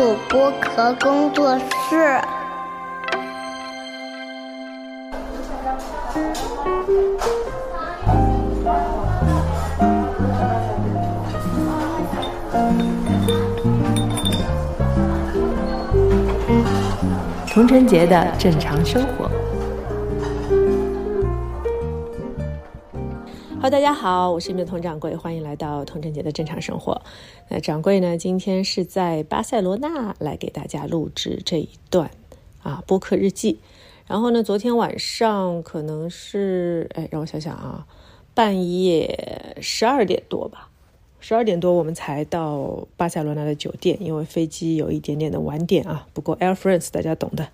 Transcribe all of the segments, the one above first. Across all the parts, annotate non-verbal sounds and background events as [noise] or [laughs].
主播壳工作室。童晨杰的正常生活。Hello，大家好，我是你们的童掌柜，欢迎来到童晨杰的正常生活。那掌柜呢，今天是在巴塞罗那来给大家录制这一段啊播客日记。然后呢，昨天晚上可能是哎，让我想想啊，半夜十二点多吧。十二点多我们才到巴塞罗那的酒店，因为飞机有一点点的晚点啊。不过 Air France 大家懂的，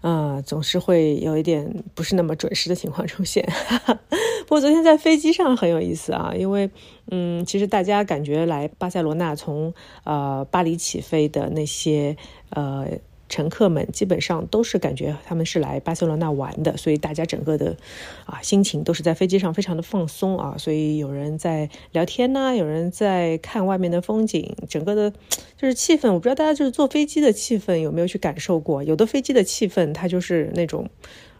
啊，总是会有一点不是那么准时的情况出现。[laughs] 不过昨天在飞机上很有意思啊，因为嗯，其实大家感觉来巴塞罗那从呃巴黎起飞的那些呃。乘客们基本上都是感觉他们是来巴塞罗那玩的，所以大家整个的啊心情都是在飞机上非常的放松啊，所以有人在聊天呢，有人在看外面的风景，整个的就是气氛。我不知道大家就是坐飞机的气氛有没有去感受过，有的飞机的气氛它就是那种。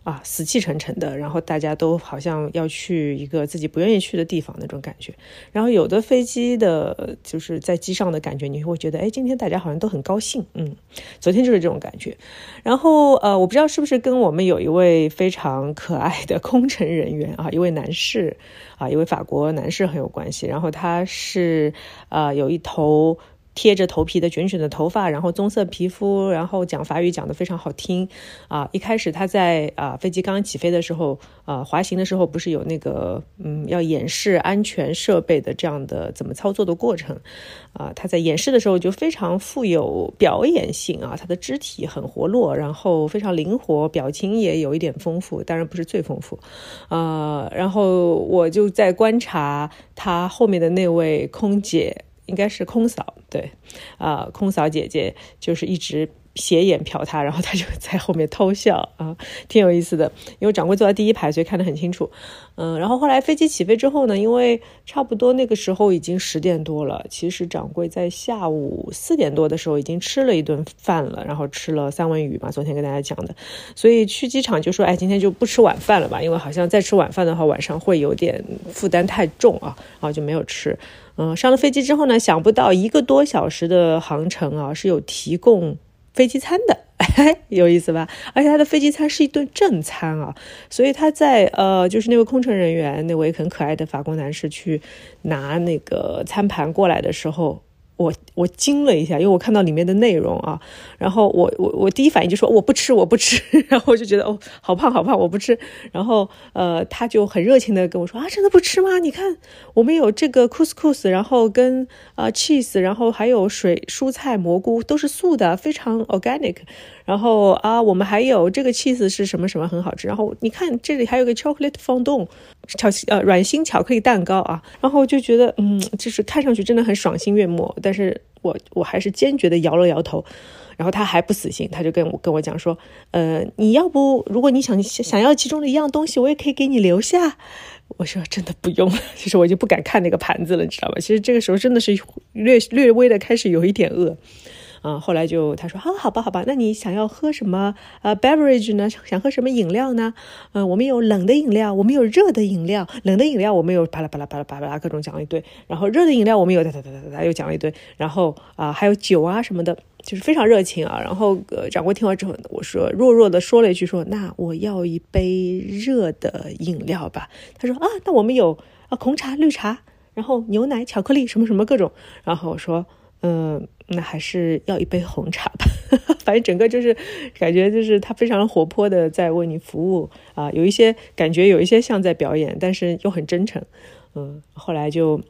啊，死气沉沉的，然后大家都好像要去一个自己不愿意去的地方那种感觉。然后有的飞机的，就是在机上的感觉，你会觉得，哎，今天大家好像都很高兴。嗯，昨天就是这种感觉。然后呃，我不知道是不是跟我们有一位非常可爱的空乘人员啊，一位男士啊，一位法国男士很有关系。然后他是呃有一头。贴着头皮的卷卷的头发，然后棕色皮肤，然后讲法语讲得非常好听，啊，一开始他在啊飞机刚刚起飞的时候，啊滑行的时候不是有那个嗯要演示安全设备的这样的怎么操作的过程，啊他在演示的时候就非常富有表演性啊，他的肢体很活络，然后非常灵活，表情也有一点丰富，当然不是最丰富，啊，然后我就在观察他后面的那位空姐。应该是空嫂，对，啊，空嫂姐姐就是一直斜眼瞟他，然后他就在后面偷笑啊，挺有意思的。因为掌柜坐在第一排，所以看得很清楚。嗯，然后后来飞机起飞之后呢，因为差不多那个时候已经十点多了，其实掌柜在下午四点多的时候已经吃了一顿饭了，然后吃了三文鱼嘛，昨天跟大家讲的，所以去机场就说，哎，今天就不吃晚饭了吧，因为好像再吃晚饭的话，晚上会有点负担太重啊，然后就没有吃。嗯，上了飞机之后呢，想不到一个多小时的航程啊，是有提供飞机餐的，[laughs] 有意思吧？而且他的飞机餐是一顿正餐啊，所以他在呃，就是那位空乘人员，那位很可爱的法国男士去拿那个餐盘过来的时候。我我惊了一下，因为我看到里面的内容啊，然后我我我第一反应就说我不吃 [laughs] 我不吃，然后我就觉得哦好胖好胖我不吃，然后呃他就很热情的跟我说啊真的不吃吗？你看我们有这个 couscous，然后跟啊 cheese，然后还有水蔬菜蘑菇都是素的，非常 organic。然后啊，我们还有这个 cheese 是什么什么很好吃。然后你看这里还有个 chocolate fondue，巧呃软心巧克力蛋糕啊。然后就觉得嗯，就是看上去真的很爽心悦目。但是我我还是坚决的摇了摇头。然后他还不死心，他就跟我跟我讲说，呃，你要不如果你想想要其中的一样东西，我也可以给你留下。我说真的不用了，其 [laughs] 实我就不敢看那个盘子了，你知道吧？其实这个时候真的是略略微的开始有一点饿。啊，后来就他说啊，好吧，好吧，那你想要喝什么呃 beverage 呢？想喝什么饮料呢？嗯，我们有冷的饮料，我们有热的饮料。冷的饮料我们有巴拉巴拉巴拉巴拉各种讲了一堆，然后热的饮料我们有哒哒哒哒哒又讲了一堆，然后啊还有酒啊什么的，就是非常热情啊。然后呃掌柜听完之后，我说弱弱的说了一句说，那我要一杯热的饮料吧。他说啊，那我们有啊红茶、绿茶，然后牛奶、巧克力什么什么各种。然后我说。嗯，那还是要一杯红茶吧。[laughs] 反正整个就是感觉就是他非常活泼的在为你服务啊，有一些感觉有一些像在表演，但是又很真诚。嗯，后来就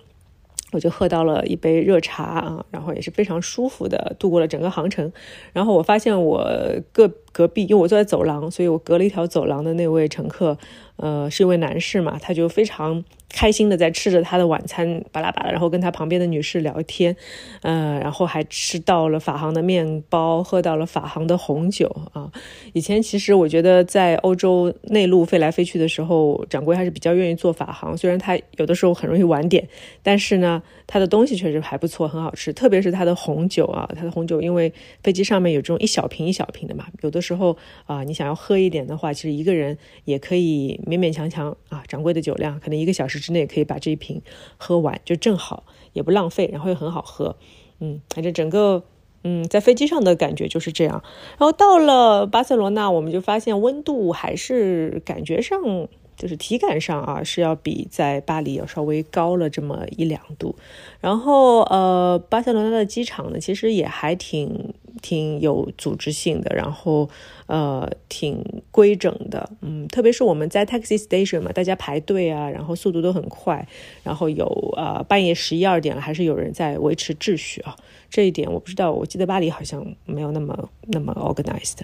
我就喝到了一杯热茶啊，然后也是非常舒服的度过了整个航程。然后我发现我个隔壁，因为我坐在走廊，所以我隔了一条走廊的那位乘客，呃，是一位男士嘛，他就非常。开心的在吃着他的晚餐，巴拉巴拉，然后跟他旁边的女士聊天，呃，然后还吃到了法航的面包，喝到了法航的红酒啊。以前其实我觉得在欧洲内陆飞来飞去的时候，掌柜还是比较愿意坐法航，虽然他有的时候很容易晚点，但是呢，他的东西确实还不错，很好吃，特别是他的红酒啊，他的红酒因为飞机上面有这种一小瓶一小瓶的嘛，有的时候啊，你想要喝一点的话，其实一个人也可以勉勉强强啊，掌柜的酒量可能一个小时。之内可以把这一瓶喝完，就正好，也不浪费，然后又很好喝，嗯，反正整个，嗯，在飞机上的感觉就是这样。然后到了巴塞罗那，我们就发现温度还是感觉上，就是体感上啊，是要比在巴黎要稍微高了这么一两度。然后，呃，巴塞罗那的机场呢，其实也还挺。挺有组织性的，然后呃挺规整的，嗯，特别是我们在 taxi station 嘛，大家排队啊，然后速度都很快，然后有呃半夜十一二点了，还是有人在维持秩序啊，这一点我不知道，我记得巴黎好像没有那么那么 organized。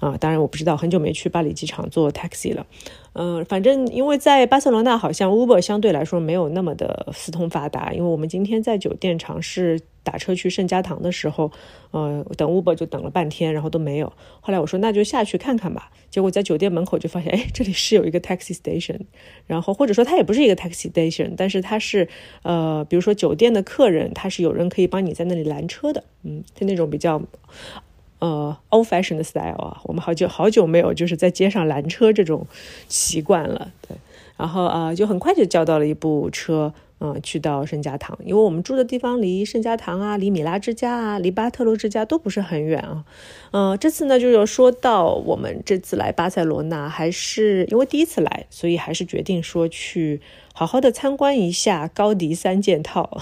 啊，当然我不知道，很久没去巴黎机场坐 taxi 了。嗯，反正因为在巴塞罗那，好像 Uber 相对来说没有那么的四通发达。因为我们今天在酒店尝试打车去圣家堂的时候，呃，等 Uber 就等了半天，然后都没有。后来我说那就下去看看吧。结果在酒店门口就发现，哎，这里是有一个 taxi station。然后或者说它也不是一个 taxi station，但是它是呃，比如说酒店的客人，他是有人可以帮你在那里拦车的。嗯，就那种比较。呃，old fashion 的 style 啊，我们好久好久没有就是在街上拦车这种习惯了，对。然后啊，就很快就叫到了一部车，嗯，去到圣家堂，因为我们住的地方离圣家堂啊，离米拉之家啊，离巴特罗之家都不是很远啊。嗯，这次呢，就要说到我们这次来巴塞罗那，还是因为第一次来，所以还是决定说去。好好的参观一下高迪三件套，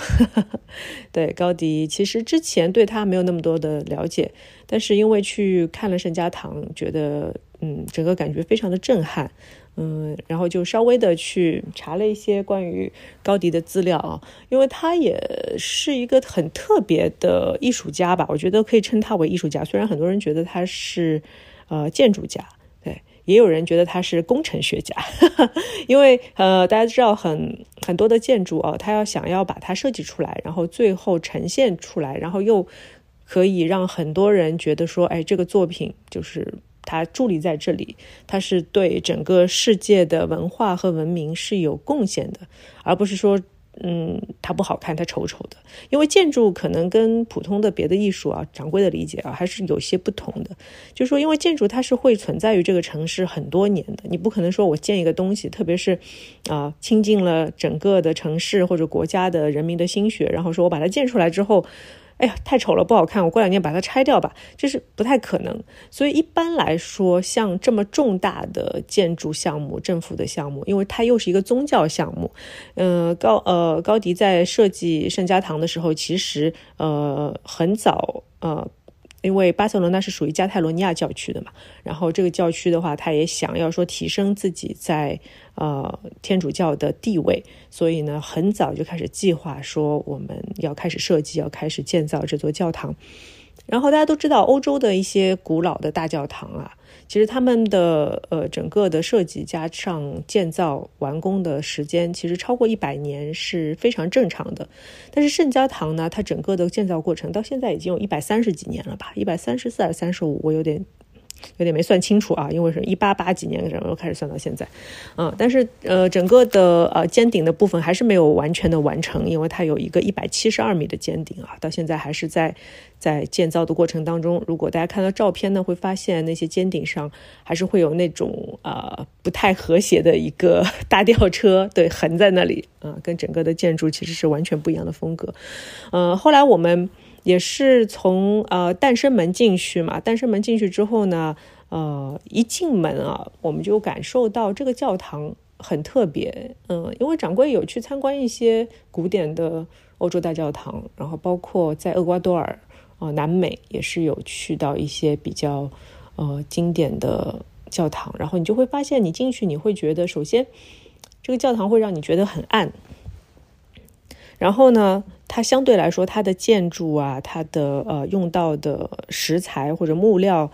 [laughs] 对高迪，其实之前对他没有那么多的了解，但是因为去看了圣家堂，觉得嗯，整个感觉非常的震撼，嗯，然后就稍微的去查了一些关于高迪的资料啊，因为他也是一个很特别的艺术家吧，我觉得可以称他为艺术家，虽然很多人觉得他是呃建筑家。对也有人觉得他是工程学家，[laughs] 因为呃，大家知道很很多的建筑哦，他要想要把它设计出来，然后最后呈现出来，然后又可以让很多人觉得说，哎，这个作品就是他伫立在这里，他是对整个世界的文化和文明是有贡献的，而不是说。嗯，它不好看，它丑丑的。因为建筑可能跟普通的别的艺术啊，掌柜的理解啊，还是有些不同的。就是说，因为建筑它是会存在于这个城市很多年的，你不可能说我建一个东西，特别是啊，倾尽了整个的城市或者国家的人民的心血，然后说我把它建出来之后。哎呀，太丑了，不好看。我过两年把它拆掉吧，这是不太可能。所以一般来说，像这么重大的建筑项目、政府的项目，因为它又是一个宗教项目，嗯，高呃高迪在设计圣家堂的时候，其实呃很早呃。因为巴塞罗那是属于加泰罗尼亚教区的嘛，然后这个教区的话，他也想要说提升自己在呃天主教的地位，所以呢，很早就开始计划说我们要开始设计，要开始建造这座教堂。然后大家都知道，欧洲的一些古老的大教堂啊。其实他们的呃整个的设计加上建造完工的时间，其实超过一百年是非常正常的。但是圣家堂呢，它整个的建造过程到现在已经有一百三十几年了吧？一百三十四还是三十五？我有点。有点没算清楚啊，因为是一八八几年然后开始算到现在，嗯，但是呃，整个的呃尖顶的部分还是没有完全的完成，因为它有一个一百七十二米的尖顶啊，到现在还是在在建造的过程当中。如果大家看到照片呢，会发现那些尖顶上还是会有那种呃不太和谐的一个 [laughs] 大吊车，对，横在那里啊，跟整个的建筑其实是完全不一样的风格。嗯，后来我们。也是从呃诞生门进去嘛，诞生门进去之后呢，呃一进门啊，我们就感受到这个教堂很特别，嗯，因为掌柜有去参观一些古典的欧洲大教堂，然后包括在厄瓜多尔啊南美也是有去到一些比较呃经典的教堂，然后你就会发现，你进去你会觉得，首先这个教堂会让你觉得很暗，然后呢。它相对来说，它的建筑啊，它的呃用到的石材或者木料，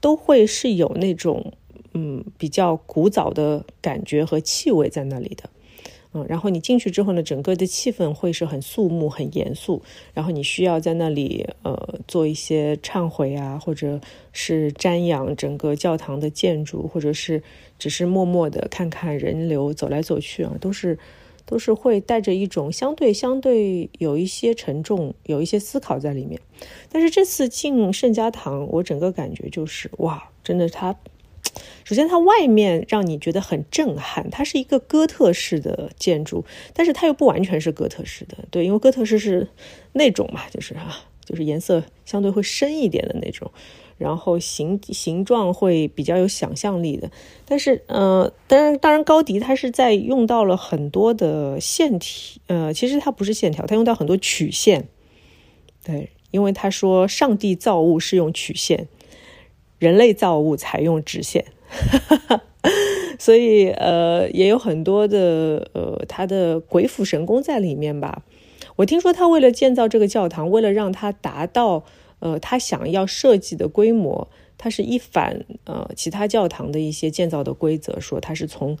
都会是有那种嗯比较古早的感觉和气味在那里的。嗯，然后你进去之后呢，整个的气氛会是很肃穆、很严肃。然后你需要在那里呃做一些忏悔啊，或者是瞻仰整个教堂的建筑，或者是只是默默的看看人流走来走去啊，都是都是会带着一种相对相对有一些沉重、有一些思考在里面。但是这次进圣家堂，我整个感觉就是哇，真的它。[tsk] 首先，它外面让你觉得很震撼，它是一个哥特式的建筑，但是它又不完全是哥特式的，对，因为哥特式是那种嘛，就是啊，就是颜色相对会深一点的那种，然后形形状会比较有想象力的。但是，呃，当然，当然，高迪他是在用到了很多的线体，呃，其实它不是线条，它用到很多曲线，对，因为他说上帝造物是用曲线。人类造物采用直线，[laughs] 所以呃也有很多的呃他的鬼斧神工在里面吧。我听说他为了建造这个教堂，为了让它达到呃他想要设计的规模，他是一反呃其他教堂的一些建造的规则，说他是从。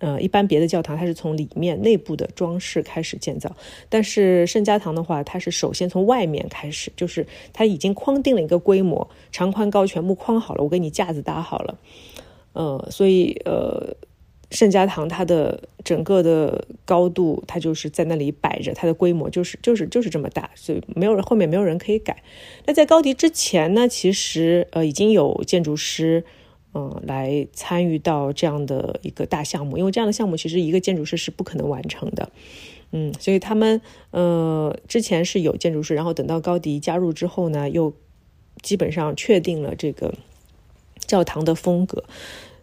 呃，一般别的教堂它是从里面内部的装饰开始建造，但是圣家堂的话，它是首先从外面开始，就是它已经框定了一个规模，长宽高全部框好了，我给你架子搭好了，呃，所以呃，圣家堂它的整个的高度，它就是在那里摆着，它的规模就是就是就是这么大，所以没有人后面没有人可以改。那在高迪之前呢，其实呃已经有建筑师。嗯，来参与到这样的一个大项目，因为这样的项目其实一个建筑师是不可能完成的。嗯，所以他们呃之前是有建筑师，然后等到高迪加入之后呢，又基本上确定了这个教堂的风格。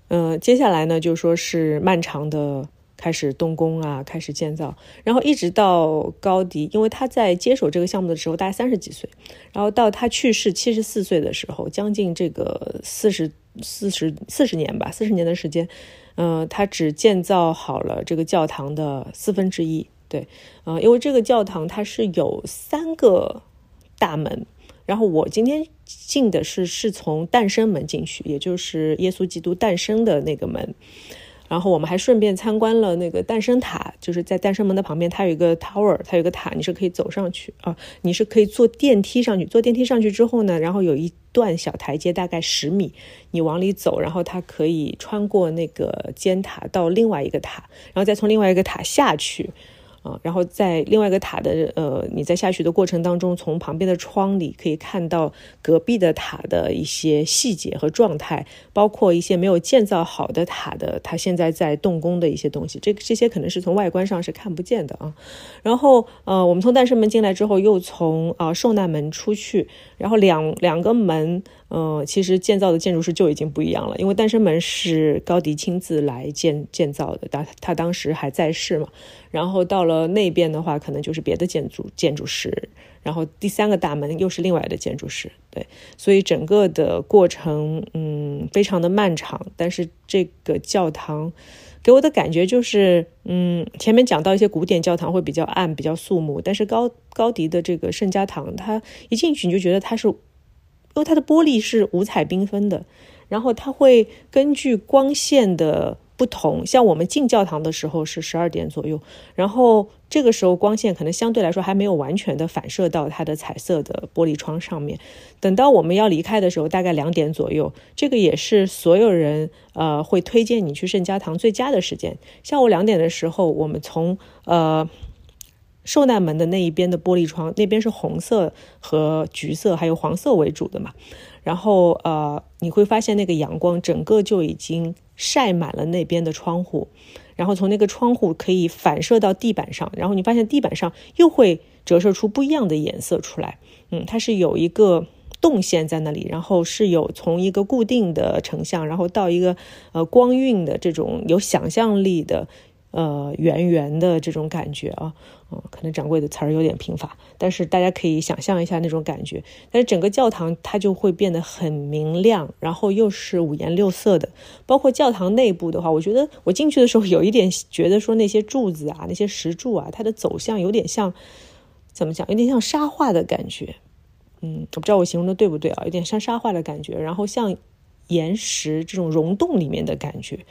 嗯，接下来呢就说是漫长的开始动工啊，开始建造，然后一直到高迪，因为他在接手这个项目的时候大概三十几岁，然后到他去世七十四岁的时候，将近这个四十。四十四十年吧，四十年的时间，嗯，他只建造好了这个教堂的四分之一。对，呃，因为这个教堂它是有三个大门，然后我今天进的是是从诞生门进去，也就是耶稣基督诞生的那个门。然后我们还顺便参观了那个诞生塔，就是在诞生门的旁边，它有一个 tower，它有一个塔，你是可以走上去啊，你是可以坐电梯上去。坐电梯上去之后呢，然后有一段小台阶，大概十米，你往里走，然后它可以穿过那个尖塔到另外一个塔，然后再从另外一个塔下去。啊，然后在另外一个塔的呃，你在下去的过程当中，从旁边的窗里可以看到隔壁的塔的一些细节和状态，包括一些没有建造好的塔的，它现在在动工的一些东西，这这些可能是从外观上是看不见的啊。然后呃，我们从诞生门进来之后，又从啊受难门出去，然后两两个门。嗯，其实建造的建筑师就已经不一样了，因为诞生门是高迪亲自来建建造的，他他当时还在世嘛。然后到了那边的话，可能就是别的建筑建筑师。然后第三个大门又是另外的建筑师，对，所以整个的过程，嗯，非常的漫长。但是这个教堂给我的感觉就是，嗯，前面讲到一些古典教堂会比较暗、比较肃穆，但是高高迪的这个圣家堂，它一进去你就觉得它是。因为它的玻璃是五彩缤纷的，然后它会根据光线的不同，像我们进教堂的时候是十二点左右，然后这个时候光线可能相对来说还没有完全的反射到它的彩色的玻璃窗上面。等到我们要离开的时候，大概两点左右，这个也是所有人呃会推荐你去圣家堂最佳的时间。下午两点的时候，我们从呃。受难门的那一边的玻璃窗，那边是红色和橘色还有黄色为主的嘛。然后呃，你会发现那个阳光整个就已经晒满了那边的窗户，然后从那个窗户可以反射到地板上，然后你发现地板上又会折射出不一样的颜色出来。嗯，它是有一个动线在那里，然后是有从一个固定的成像，然后到一个呃光晕的这种有想象力的。呃，圆圆的这种感觉啊，嗯，可能掌柜的词儿有点贫乏，但是大家可以想象一下那种感觉。但是整个教堂它就会变得很明亮，然后又是五颜六色的。包括教堂内部的话，我觉得我进去的时候有一点觉得说那些柱子啊，那些石柱啊，它的走向有点像怎么讲？有点像沙画的感觉。嗯，我不知道我形容的对不对啊？有点像沙画的感觉，然后像岩石这种溶洞里面的感觉。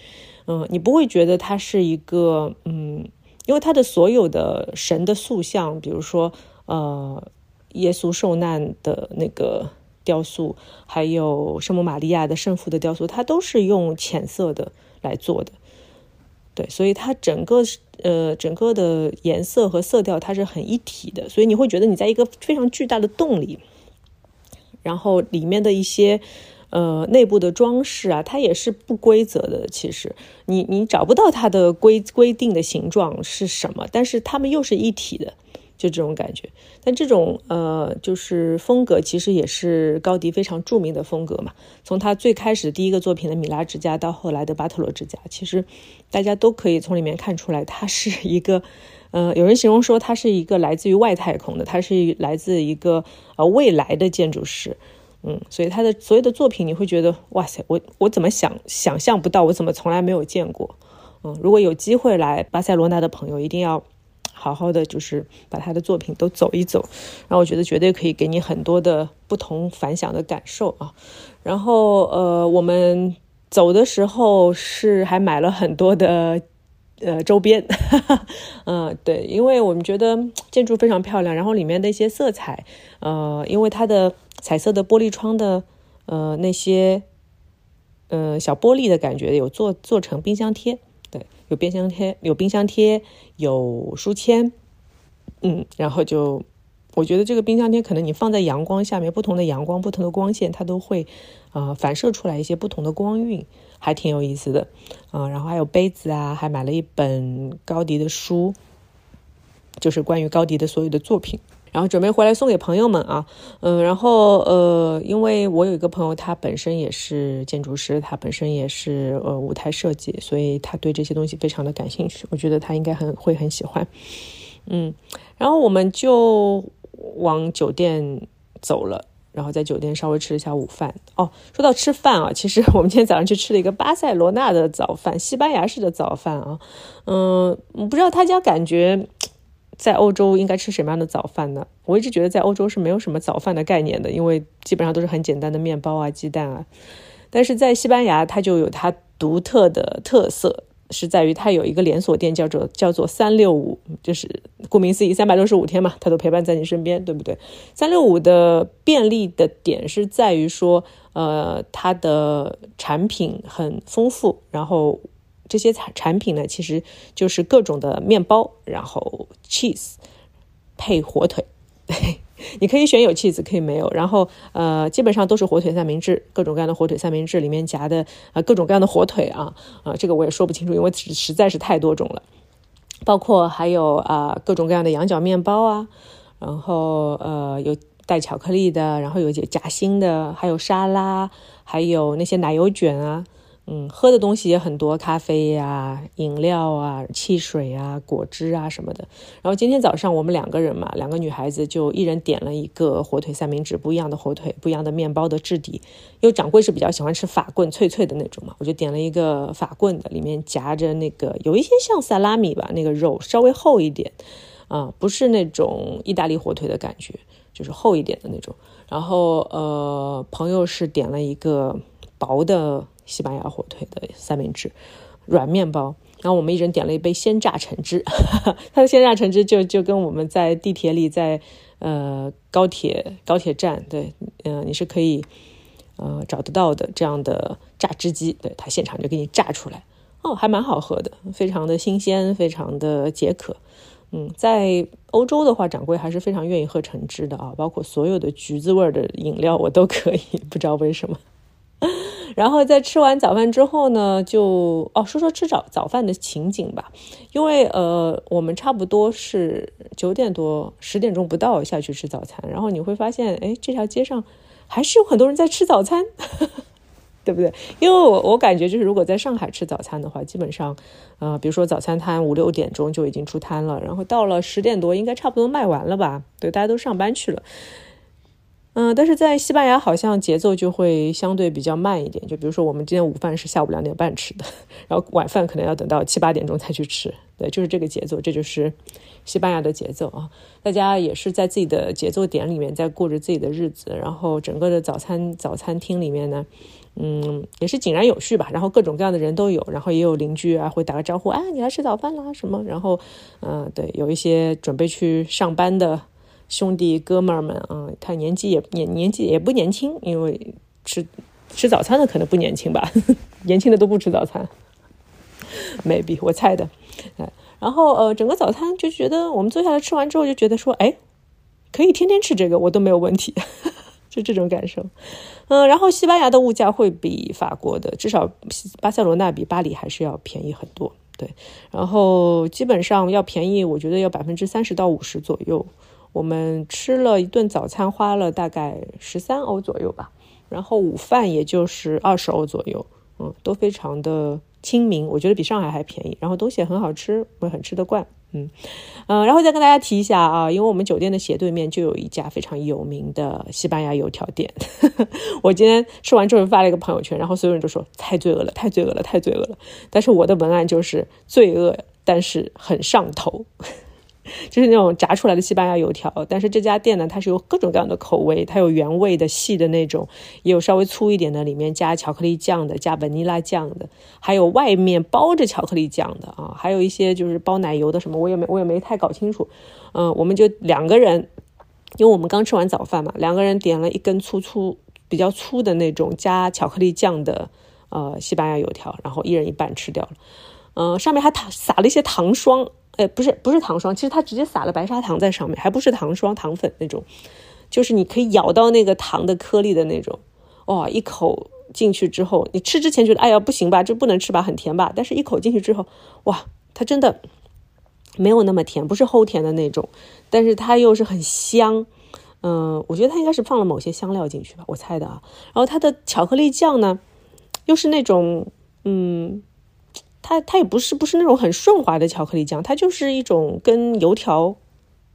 嗯，你不会觉得它是一个嗯，因为它的所有的神的塑像，比如说呃，耶稣受难的那个雕塑，还有圣母玛利亚的圣父的雕塑，它都是用浅色的来做的。对，所以它整个呃整个的颜色和色调它是很一体的，所以你会觉得你在一个非常巨大的洞里，然后里面的一些。呃，内部的装饰啊，它也是不规则的。其实，你你找不到它的规规定的形状是什么，但是它们又是一体的，就这种感觉。但这种呃，就是风格，其实也是高迪非常著名的风格嘛。从他最开始第一个作品的米拉之家，到后来的巴特罗之家，其实大家都可以从里面看出来，他是一个呃，有人形容说他是一个来自于外太空的，他是来自一个呃未来的建筑师。嗯，所以他的所有的作品，你会觉得哇塞，我我怎么想想象不到，我怎么从来没有见过。嗯，如果有机会来巴塞罗那的朋友，一定要好好的就是把他的作品都走一走，然后我觉得绝对可以给你很多的不同反响的感受啊。然后呃，我们走的时候是还买了很多的呃周边，[laughs] 嗯，对，因为我们觉得建筑非常漂亮，然后里面的一些色彩，呃，因为它的。彩色的玻璃窗的，呃，那些，呃，小玻璃的感觉有做做成冰箱贴，对，有冰箱贴，有冰箱贴，有书签，嗯，然后就，我觉得这个冰箱贴可能你放在阳光下面，不同的阳光，不同的光线，它都会，呃，反射出来一些不同的光晕，还挺有意思的，啊，然后还有杯子啊，还买了一本高迪的书，就是关于高迪的所有的作品。然后准备回来送给朋友们啊，嗯，然后呃，因为我有一个朋友，他本身也是建筑师，他本身也是呃舞台设计，所以他对这些东西非常的感兴趣。我觉得他应该很会很喜欢，嗯，然后我们就往酒店走了，然后在酒店稍微吃了一下午饭。哦，说到吃饭啊，其实我们今天早上去吃了一个巴塞罗那的早饭，西班牙式的早饭啊，嗯，不知道他家感觉。在欧洲应该吃什么样的早饭呢？我一直觉得在欧洲是没有什么早饭的概念的，因为基本上都是很简单的面包啊、鸡蛋啊。但是在西班牙，它就有它独特的特色，是在于它有一个连锁店叫做叫做三六五，就是顾名思义，三百六十五天嘛，它都陪伴在你身边，对不对？三六五的便利的点是在于说，呃，它的产品很丰富，然后。这些产产品呢，其实就是各种的面包，然后 cheese 配火腿，你可以选有 cheese，可以没有。然后呃，基本上都是火腿三明治，各种各样的火腿三明治里面夹的呃，各种各样的火腿啊啊，这个我也说不清楚，因为实实在是太多种了。包括还有啊，各种各样的羊角面包啊，然后呃，有带巧克力的，然后有夹心的，还有沙拉，还有那些奶油卷啊。嗯，喝的东西也很多，咖啡呀、饮料啊、汽水啊、果汁啊什么的。然后今天早上我们两个人嘛，两个女孩子就一人点了一个火腿三明治，不一样的火腿，不一样的面包的质地。因为掌柜是比较喜欢吃法棍，脆脆的那种嘛，我就点了一个法棍的，里面夹着那个有一些像萨拉米吧，那个肉稍微厚一点，啊，不是那种意大利火腿的感觉，就是厚一点的那种。然后呃，朋友是点了一个薄的。西班牙火腿的三明治，软面包。然后我们一人点了一杯鲜榨橙汁，[laughs] 它的鲜榨橙汁就就跟我们在地铁里，在呃高铁高铁站，对，嗯，你是可以呃找得到的这样的榨汁机，对，它现场就给你榨出来，哦，还蛮好喝的，非常的新鲜，非常的解渴。嗯，在欧洲的话，掌柜还是非常愿意喝橙汁的啊，包括所有的橘子味的饮料我都可以，不知道为什么。[laughs] 然后在吃完早饭之后呢，就哦说说吃早早饭的情景吧，因为呃我们差不多是九点多十点钟不到下去吃早餐，然后你会发现哎这条街上还是有很多人在吃早餐，[laughs] 对不对？因为我我感觉就是如果在上海吃早餐的话，基本上呃比如说早餐摊五六点钟就已经出摊了，然后到了十点多应该差不多卖完了吧？对，大家都上班去了。嗯，但是在西班牙好像节奏就会相对比较慢一点。就比如说，我们今天午饭是下午两点半吃的，然后晚饭可能要等到七八点钟才去吃。对，就是这个节奏，这就是西班牙的节奏啊！大家也是在自己的节奏点里面在过着自己的日子。然后整个的早餐早餐厅里面呢，嗯，也是井然有序吧。然后各种各样的人都有，然后也有邻居啊会打个招呼，啊，你来吃早饭啦什么。然后，嗯，对，有一些准备去上班的兄弟哥们儿们啊，他年纪也年年纪也不年轻，因为吃吃早餐的可能不年轻吧，[laughs] 年轻的都不吃早餐，maybe 我猜的，哎。然后呃，整个早餐就觉得我们坐下来吃完之后就觉得说，哎，可以天天吃这个，我都没有问题，[laughs] 就这种感受。嗯，然后西班牙的物价会比法国的，至少巴塞罗那比巴黎还是要便宜很多。对，然后基本上要便宜，我觉得要百分之三十到五十左右。我们吃了一顿早餐，花了大概十三欧左右吧，然后午饭也就是二十欧左右，嗯，都非常的。亲民，我觉得比上海还便宜，然后东西也很好吃，我很吃得惯，嗯嗯，然后再跟大家提一下啊，因为我们酒店的斜对面就有一家非常有名的西班牙油条店，[laughs] 我今天吃完之后发了一个朋友圈，然后所有人都说太罪恶了，太罪恶了，太罪恶了，但是我的文案就是罪恶，但是很上头。就是那种炸出来的西班牙油条，但是这家店呢，它是有各种各样的口味，它有原味的细的那种，也有稍微粗一点的，里面加巧克力酱的，加本尼拉酱的，还有外面包着巧克力酱的啊，还有一些就是包奶油的什么，我也没我也没太搞清楚。嗯，我们就两个人，因为我们刚吃完早饭嘛，两个人点了一根粗粗比较粗的那种加巧克力酱的呃西班牙油条，然后一人一半吃掉了。嗯，上面还撒撒了一些糖霜。哎，不是不是糖霜，其实它直接撒了白砂糖在上面，还不是糖霜糖粉那种，就是你可以咬到那个糖的颗粒的那种。哇，一口进去之后，你吃之前觉得哎呀不行吧，这不能吃吧，很甜吧？但是一口进去之后，哇，它真的没有那么甜，不是齁甜的那种，但是它又是很香。嗯，我觉得它应该是放了某些香料进去吧，我猜的啊。然后它的巧克力酱呢，又是那种嗯。它它也不是不是那种很顺滑的巧克力酱，它就是一种跟油条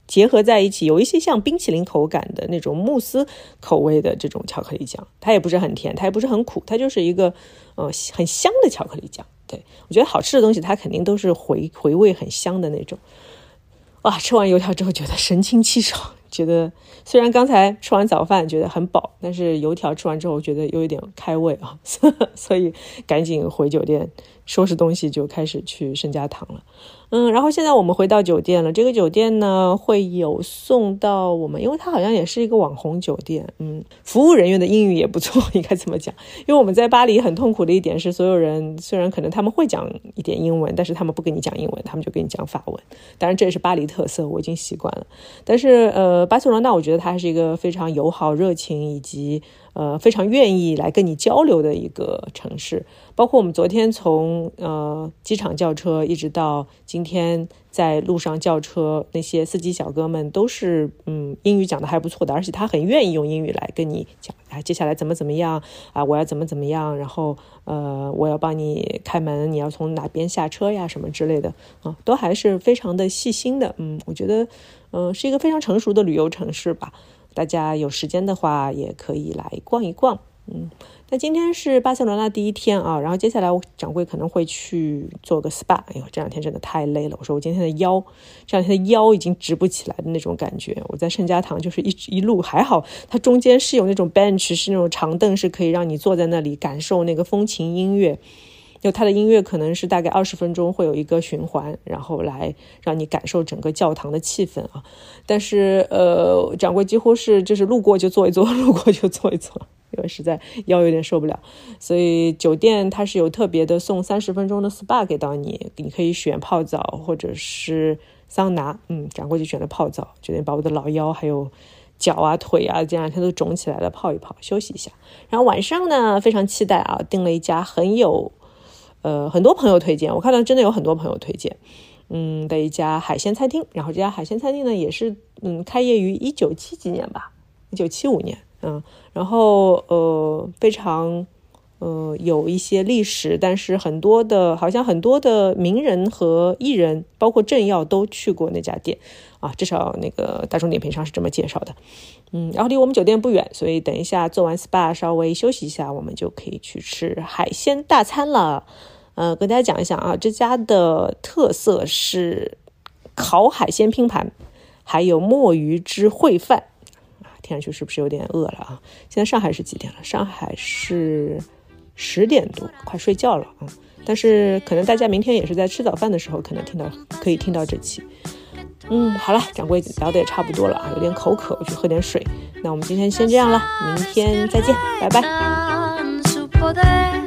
结合在一起，有一些像冰淇淋口感的那种慕斯口味的这种巧克力酱。它也不是很甜，它也不是很苦，它就是一个呃很香的巧克力酱。对我觉得好吃的东西，它肯定都是回回味很香的那种。哇，吃完油条之后觉得神清气爽。觉得虽然刚才吃完早饭觉得很饱，但是油条吃完之后觉得又有点开胃啊，[laughs] 所以赶紧回酒店收拾东西就开始去圣家堂了。嗯，然后现在我们回到酒店了。这个酒店呢会有送到我们，因为它好像也是一个网红酒店。嗯，服务人员的英语也不错，[laughs] 应该这么讲。因为我们在巴黎很痛苦的一点是，所有人虽然可能他们会讲一点英文，但是他们不跟你讲英文，他们就跟你讲法文。当然这也是巴黎特色，我已经习惯了。但是呃，巴塞罗那我觉得它还是一个非常友好、热情以及。呃，非常愿意来跟你交流的一个城市，包括我们昨天从呃机场叫车，一直到今天在路上叫车，那些司机小哥们都是嗯英语讲的还不错的，而且他很愿意用英语来跟你讲，啊接下来怎么怎么样啊，我要怎么怎么样，然后呃我要帮你开门，你要从哪边下车呀，什么之类的啊，都还是非常的细心的，嗯，我觉得嗯是一个非常成熟的旅游城市吧。大家有时间的话，也可以来逛一逛。嗯，那今天是巴塞罗那第一天啊，然后接下来我掌柜可能会去做个 SPA。哎呦，这两天真的太累了。我说我今天的腰，这两天的腰已经直不起来的那种感觉。我在圣家堂就是一一路还好，它中间是有那种 bench，是那种长凳，是可以让你坐在那里感受那个风情音乐。就他的音乐可能是大概二十分钟会有一个循环，然后来让你感受整个教堂的气氛啊。但是呃，掌柜几乎是就是路过就坐一坐，路过就坐一坐，因为实在腰有点受不了。所以酒店它是有特别的送三十分钟的 SPA 给到你，你可以选泡澡或者是桑拿。嗯，掌柜就选了泡澡，决定把我的老腰还有脚啊腿啊这两天都肿起来了泡一泡，休息一下。然后晚上呢，非常期待啊，订了一家很有。呃，很多朋友推荐，我看到真的有很多朋友推荐，嗯，的一家海鲜餐厅。然后这家海鲜餐厅呢，也是嗯，开业于一九七几年吧，一九七五年，嗯，然后呃，非常呃有一些历史，但是很多的，好像很多的名人和艺人，包括政要都去过那家店啊，至少那个大众点评上是这么介绍的。嗯，然后离我们酒店不远，所以等一下做完 SPA 稍微休息一下，我们就可以去吃海鲜大餐了。呃，跟大家讲一下啊，这家的特色是烤海鲜拼盘，还有墨鱼汁烩饭啊。听上去是不是有点饿了啊？现在上海是几点了？上海是十点多，快睡觉了啊。但是可能大家明天也是在吃早饭的时候，可能听到可以听到这期。嗯，好了，掌柜聊的也差不多了啊，有点口渴，我去喝点水。那我们今天先这样了，明天再见，拜拜。